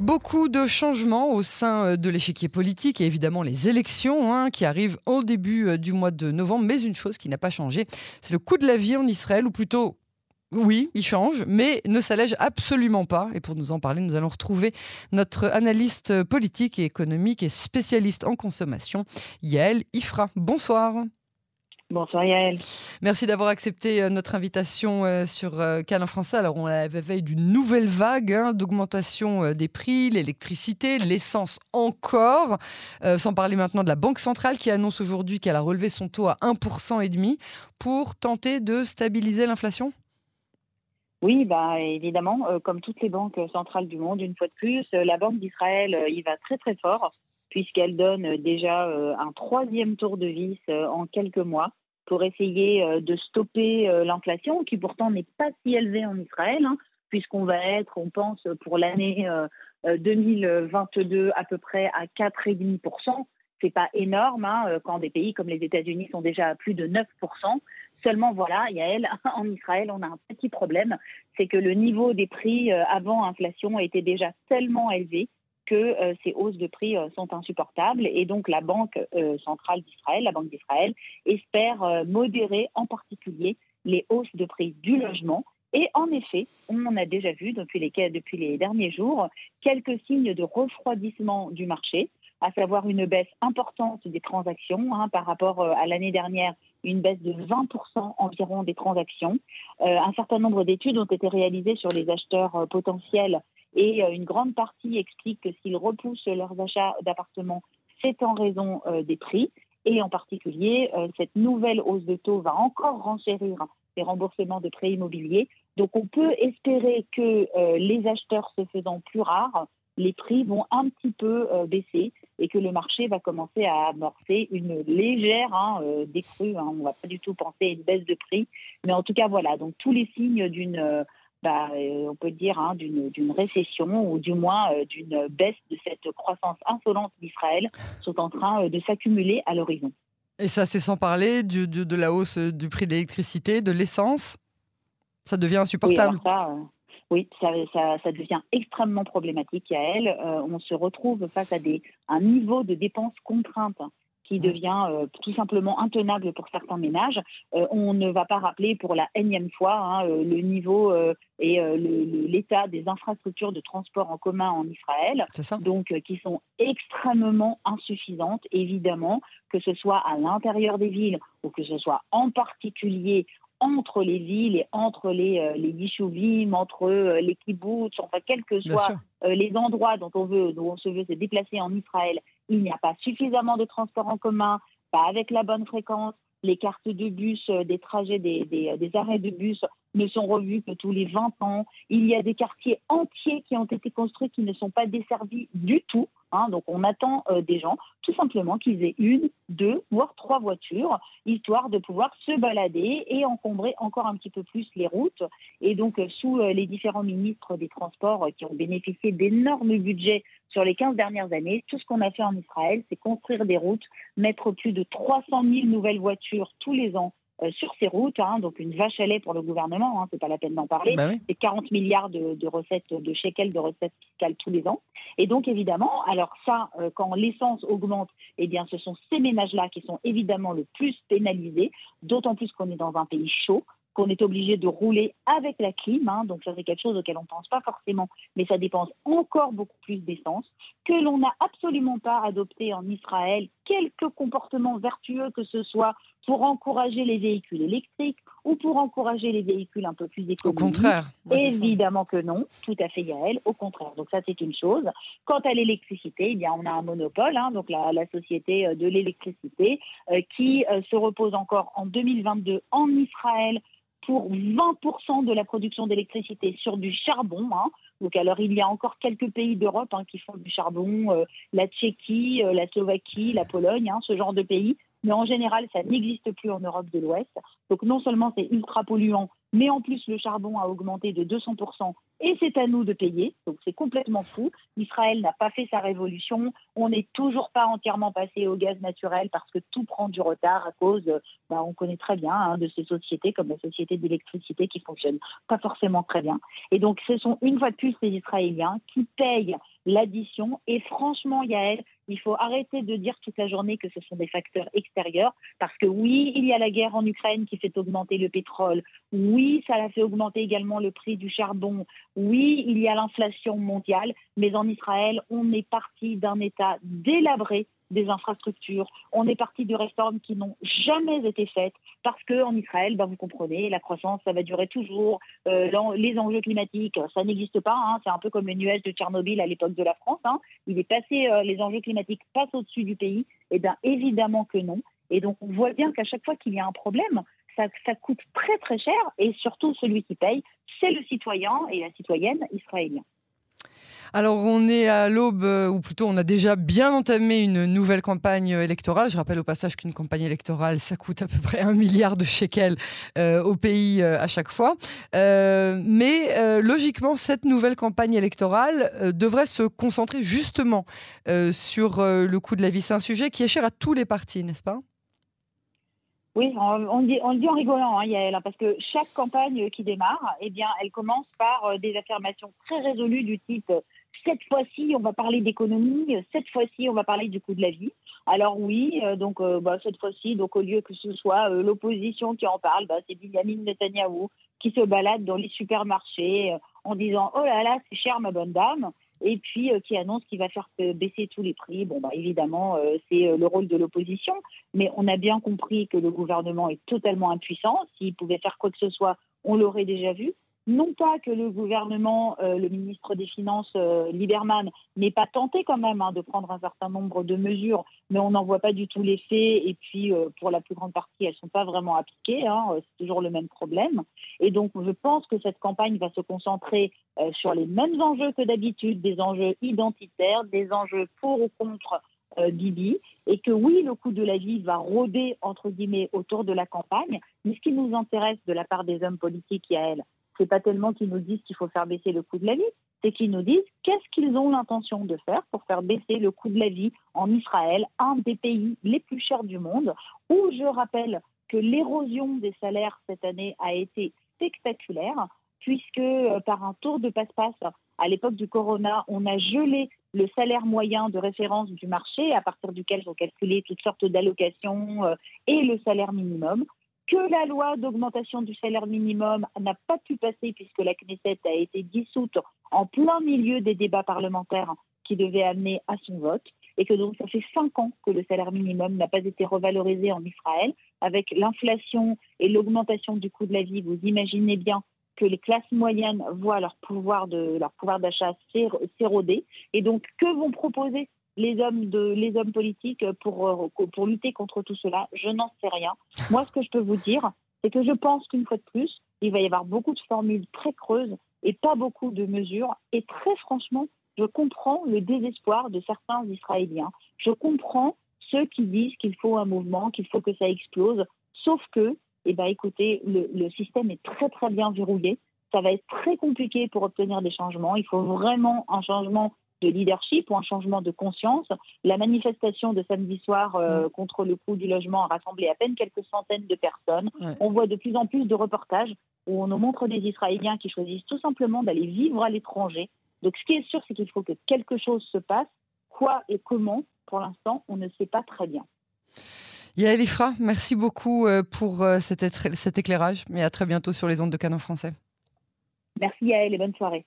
Beaucoup de changements au sein euh, de l'échiquier politique et évidemment les élections hein, qui arrivent au début euh, du mois de novembre. Mais une chose qui n'a pas changé, c'est le coût de la vie en Israël, ou plutôt oui, il change, mais ne s'allège absolument pas. Et pour nous en parler, nous allons retrouver notre analyste politique et économique et spécialiste en consommation, Yael Ifra. Bonsoir. Bonsoir Yael. Merci d'avoir accepté euh, notre invitation euh, sur euh, Canal français. Alors on avait veille d'une nouvelle vague hein, d'augmentation des prix, l'électricité, l'essence encore, sans parler maintenant de la Banque centrale qui annonce aujourd'hui qu'elle a relevé son taux à 1,5% et demi pour tenter de stabiliser l'inflation. Oui, bah évidemment, comme toutes les banques centrales du monde, une fois de plus, la Banque d'Israël y va très très fort puisqu'elle donne déjà un troisième tour de vis en quelques mois pour essayer euh, de stopper euh, l'inflation, qui pourtant n'est pas si élevée en Israël, hein, puisqu'on va être, on pense, pour l'année 2022 euh, à peu près à 4,5%. C'est pas énorme hein, quand des pays comme les États-Unis sont déjà à plus de 9%. Seulement, voilà, Yael, en Israël, on a un petit problème, c'est que le niveau des prix avant inflation était déjà tellement élevé que euh, ces hausses de prix euh, sont insupportables et donc la Banque euh, centrale d'Israël, la Banque d'Israël, espère modérer en particulier les hausses de prix du logement. Et en effet, on a déjà vu depuis les, depuis les derniers jours quelques signes de refroidissement du marché, à savoir une baisse importante des transactions hein, par rapport à l'année dernière, une baisse de 20% environ des transactions. un certain nombre d'études ont été réalisées sur les acheteurs potentiels et euh, une grande partie explique que s'ils repoussent leurs achats d'appartements, c'est en raison euh, des prix. Et en particulier, euh, cette nouvelle hausse de taux va encore renchérir les remboursements de prêts immobiliers. Donc on peut espérer que les acheteurs se faisant plus rares, les prix vont un petit peu baisser et que le marché va commencer à amorcer une légère hein, décrue. Hein. On ne va pas du tout penser à une baisse de prix. Mais en tout cas, voilà, donc tous les signes d'une bah, euh, on peut dire, hein, d'une récession ou du moins euh, d'une baisse de cette croissance insolente d'Israël sont en train euh, de s'accumuler à l'horizon. Et ça, c'est sans parler de, de, la hausse du prix de l'électricité, de l'essence Ça devient insupportable oui, ça, ça, ça, devient extrêmement problématique à elle. on se retrouve face à des, un niveau de dépenses contraintes qui devient euh, tout simplement intenable pour certains ménages. Euh, on ne va pas rappeler pour la énième fois hein, euh, le niveau et l'état des infrastructures de transport en commun en Israël, donc qui sont extrêmement insuffisantes, évidemment, que ce soit à l'intérieur des villes ou que ce soit en particulier entre les villes et entre les, euh, les entre les kibbutz, enfin, quels que soient les endroits dont on, veut, dont on se veut se déplacer en Israël, il n'y a pas suffisamment de transports en commun, pas avec la bonne fréquence. Les cartes de bus, euh, des trajets, des, des, des, arrêts de bus ne sont revus que tous les 20 ans. Il y a des quartiers entiers qui ont été construits qui ne sont pas desservis du tout. Hein. donc on attend euh, des gens tout simplement qu'ils aient une, deux, voire trois voitures, histoire de pouvoir se balader et encombrer encore un petit peu plus les routes. Et donc euh, sous les différents ministres des Transports qui ont bénéficié d'énormes budgets sur les 15 dernières années, tout ce qu'on a fait en Israël, c'est construire des routes, mettre plus de 300 000 nouvelles voitures tous les ans euh, sur ces routes, hein, donc une vache à lait pour le gouvernement, hein, c'est pas la peine d'en parler. Bah c'est 40 milliards de, recettes, de shekels de recettes fiscales tous les ans. Et donc évidemment, alors ça, euh, quand l'essence augmente, eh bien ce sont ces ménages-là qui sont évidemment le plus pénalisés, d'autant plus qu'on est dans un pays chaud qu'on est obligé de rouler avec la clim, hein, donc ça c'est quelque chose auquel on ne pense pas forcément, mais ça dépense encore beaucoup plus d'essence, que l'on n'a absolument pas adopté en Israël quelques comportements vertueux que ce soit pour encourager les véhicules électriques ou pour encourager les véhicules un peu plus écologiques. Au contraire. Évidemment que non, tout à fait Yael, au contraire. Donc ça c'est une chose. Quant à l'électricité, eh bien on a un monopole, hein, donc la, société euh, de l'électricité, euh, qui euh, se repose encore en 2022 en Israël pour 20% de la production d'électricité sur du charbon. Hein. Donc alors il y a encore quelques pays d'Europe hein, qui font du charbon, euh, la Tchéquie, euh, la Slovaquie, la Pologne, hein, ce genre de pays mais en général, ça n'existe plus en Europe de l'Ouest. Donc non seulement c'est ultra polluant, mais en plus le charbon a augmenté de 200% et c'est à nous de payer. Donc c'est complètement fou. Israël n'a pas fait sa révolution. On n'est toujours pas entièrement passé au gaz naturel parce que tout prend du retard à cause, bah, on connaît très bien, hein, de ces sociétés comme la société d'électricité qui fonctionne pas forcément très bien. Et donc ce sont une fois de plus les Israéliens qui payent l'addition. Et franchement, Yael, il faut arrêter de dire toute la journée que ce sont des facteurs extérieurs, parce que oui, il y a la guerre en Ukraine qui fait augmenter le pétrole, oui, ça a fait augmenter également le prix du charbon, oui, il y a l'inflation mondiale, mais en Israël, on est parti d'un État délabré des infrastructures. On est parti de réformes qui n'ont jamais été faites parce que en Israël, ben, vous comprenez, la croissance, ça va durer toujours. Euh, les enjeux climatiques, ça n'existe pas. Hein. C'est un peu comme le nuage de Tchernobyl à l'époque de la France. Hein. Il est passé, euh, les enjeux climatiques passent au-dessus du pays. Eh bien, évidemment que non. Et donc, on voit bien qu'à chaque fois qu'il y a un problème, ça, ça, coûte très très cher. Et surtout, celui qui paye, c'est le citoyen et la citoyenne israélien. Alors, on est à l'aube, euh, ou plutôt on a déjà bien entamé une nouvelle campagne électorale. Je rappelle au passage qu'une campagne électorale, ça coûte à peu près un milliard de shekels euh, au pays euh, à chaque fois. mais logiquement, cette nouvelle campagne électorale devrait se concentrer justement sur le coût de la vie. C'est un sujet qui est cher à tous les partis, n'est-ce pas? Oui, on, dit, le dit en rigolant, hein, Yael, hein, parce que chaque campagne qui démarre, eh bien, elle commence par des affirmations très résolues du type cette fois-ci, on va parler d'économie. Cette fois-ci, on va parler du coût de la vie. Alors oui, euh, donc euh, bah, cette fois-ci, donc au lieu que ce soit euh, l'opposition qui en parle, bah, c'est Benjamin Netanyahou qui se balade dans les supermarchés en disant oh là là, c'est cher ma bonne dame, et puis qui annonce qu'il va faire baisser tous les prix. Bon bah évidemment, c'est le rôle de l'opposition, mais on a bien compris que le gouvernement est totalement impuissant. S'il pouvait faire quoi que ce soit, on l'aurait déjà vu non pas que le gouvernement, euh, le ministre des Finances, euh, Lieberman, n'ait pas tenté quand même hein, de prendre un certain nombre de mesures, mais on n'en voit pas du tout l'effet. Et puis, euh, pour la plus grande partie, elles ne sont pas vraiment appliquées. Hein, c'est toujours le même problème. Et donc, je pense que cette campagne va se concentrer sur les mêmes enjeux que d'habitude, des enjeux identitaires, des enjeux pour ou contre Bibi, et que oui, le coût de la vie va rôder, entre guillemets, autour de la campagne, mais ce qui nous intéresse de la part des hommes politiques elle, c'est pas tellement qu'ils nous disent qu'il faut faire baisser le coût de la vie, c'est qu'ils nous disent qu'est-ce qu'ils ont l'intention de faire pour faire baisser le coût de la vie en Israël, un des pays les plus chers du monde, où je rappelle que l'érosion des salaires cette année a été spectaculaire, puisque euh, par un tour de passe-passe, à l'époque du corona, on a gelé le salaire moyen de référence du marché, à partir duquel sont calculées toutes sortes d'allocations euh, et le salaire minimum que la loi d'augmentation du salaire minimum n'a pas pu passer puisque la Knesset a été dissoute en plein milieu des débats parlementaires qui devaient amener à son vote et que donc ça fait cinq ans que le salaire minimum n'a pas été revalorisé en Israël. Avec l'inflation et l'augmentation du coût de la vie, vous imaginez bien que les classes moyennes voient leur pouvoir de d'achat s'éroder. Et donc, que vont proposer les hommes, de, les hommes politiques pour, euh, pour lutter contre tout cela Je n'en sais rien. Moi, ce que je peux vous dire, c'est que je pense qu'une fois de plus, il va y avoir beaucoup de formules très creuses et pas beaucoup de mesures. Et très franchement, je comprends le désespoir de certains Israéliens. Je comprends ceux qui disent qu'il faut un mouvement, qu'il faut que ça explose. Sauf que, eh ben, écoutez, le, le système est très très bien verrouillé. Ça va être très compliqué pour obtenir des changements. Il faut vraiment un changement de leadership ou un changement de conscience. La manifestation de samedi soir euh, contre le coût du logement a rassemblé à peine quelques centaines de personnes. On voit de plus en plus de reportages où on nous montre des Israéliens qui choisissent tout simplement d'aller vivre à l'étranger. Donc ce qui est sûr, c'est qu'il faut que quelque chose se passe. Quoi et comment, pour l'instant, on ne sait pas très bien. Yael Ifra, merci beaucoup euh, pour euh, cet, éclairage, mais à très bientôt sur les ondes de Canon français. Merci Yael et bonne soirée.